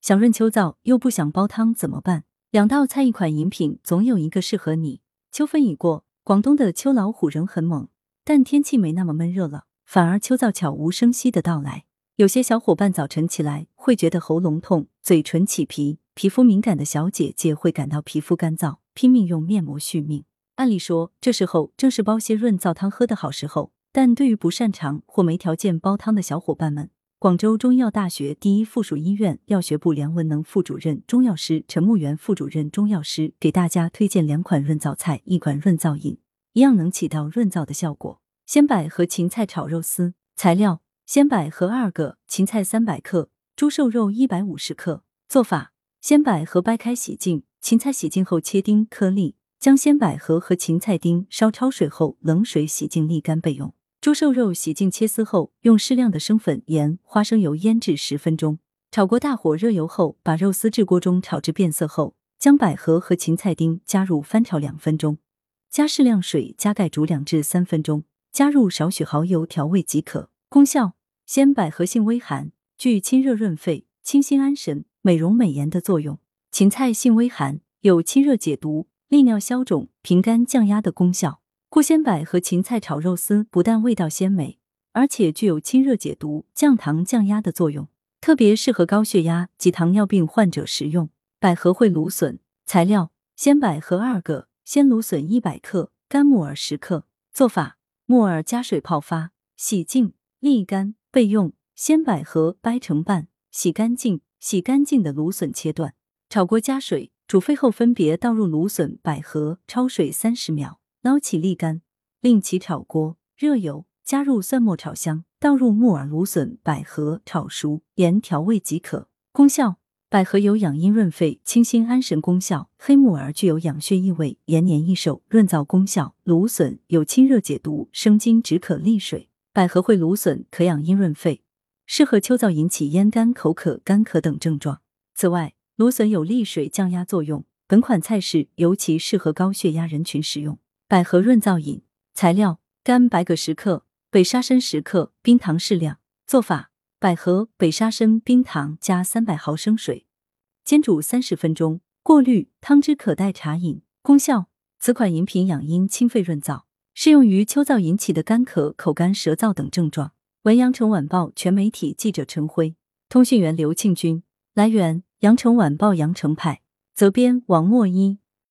想润秋燥又不想煲汤怎么办？两道菜一款饮品，总有一个适合你。秋分已过，广东的秋老虎仍很猛，但天气没那么闷热了，反而秋燥悄无声息的到来。有些小伙伴早晨起来会觉得喉咙痛、嘴唇起皮，皮肤敏感的小姐姐会感到皮肤干燥，拼命用面膜续命。按理说，这时候正是煲些润燥汤喝的好时候，但对于不擅长或没条件煲汤的小伙伴们，广州中医药大学第一附属医院药学部梁文能副主任、中药师陈木元副主任中药师给大家推荐两款润燥菜，一款润燥饮，一样能起到润燥的效果。鲜百合芹菜炒肉丝，材料：鲜百合二个，芹菜三百克，猪瘦肉一百五十克。做法：鲜百合掰开洗净，芹菜洗净后切丁颗粒，将鲜百合和芹菜丁烧焯水后冷水洗净沥干备用。猪瘦肉洗净切丝后，用适量的生粉、盐、花生油腌制十分钟。炒锅大火热油后，把肉丝至锅中炒至变色后，将百合和芹菜丁加入翻炒两分钟，加适量水，加盖煮两至三分钟，加入少许蚝油调味即可。功效：鲜百合性微寒，具清热润肺、清心安神、美容美颜的作用；芹菜性微寒，有清热解毒、利尿消肿、平肝降压的功效。故鲜百合芹菜炒肉丝不但味道鲜美，而且具有清热解毒、降糖降压的作用，特别适合高血压及糖尿病患者食用。百合烩芦笋材料：鲜百合二个，鲜芦笋一百克，干木耳十克。做法：木耳加水泡发，洗净沥干备用。鲜百合掰成瓣，洗干净，洗干净的芦笋切断。炒锅加水，煮沸后分别倒入芦笋、百合，焯水三十秒。捞起沥干，另起炒锅，热油，加入蒜末炒香，倒入木耳、芦笋、百合炒熟，盐调味即可。功效：百合有养阴润肺、清心安神功效；黑木耳具有养血益胃、延年益寿、润燥功效；芦笋有清热解毒、生津止渴利水。百合会芦笋可养阴润肺，适合秋燥引起咽干、口渴、干咳等症状。此外，芦笋有利水降压作用，本款菜式尤其适合高血压人群食用。百合润燥饮材料：干白葛十克，北沙参十克，冰糖适量。做法：百合、北沙参、冰糖加三百毫升水，煎煮三十分钟，过滤，汤汁可代茶饮。功效：此款饮品养阴清肺润燥，适用于秋燥引起的干咳、口干舌燥等症状。文阳城晚报全媒体记者陈辉，通讯员刘庆军。来源：阳城晚报阳城派，责编：王墨一。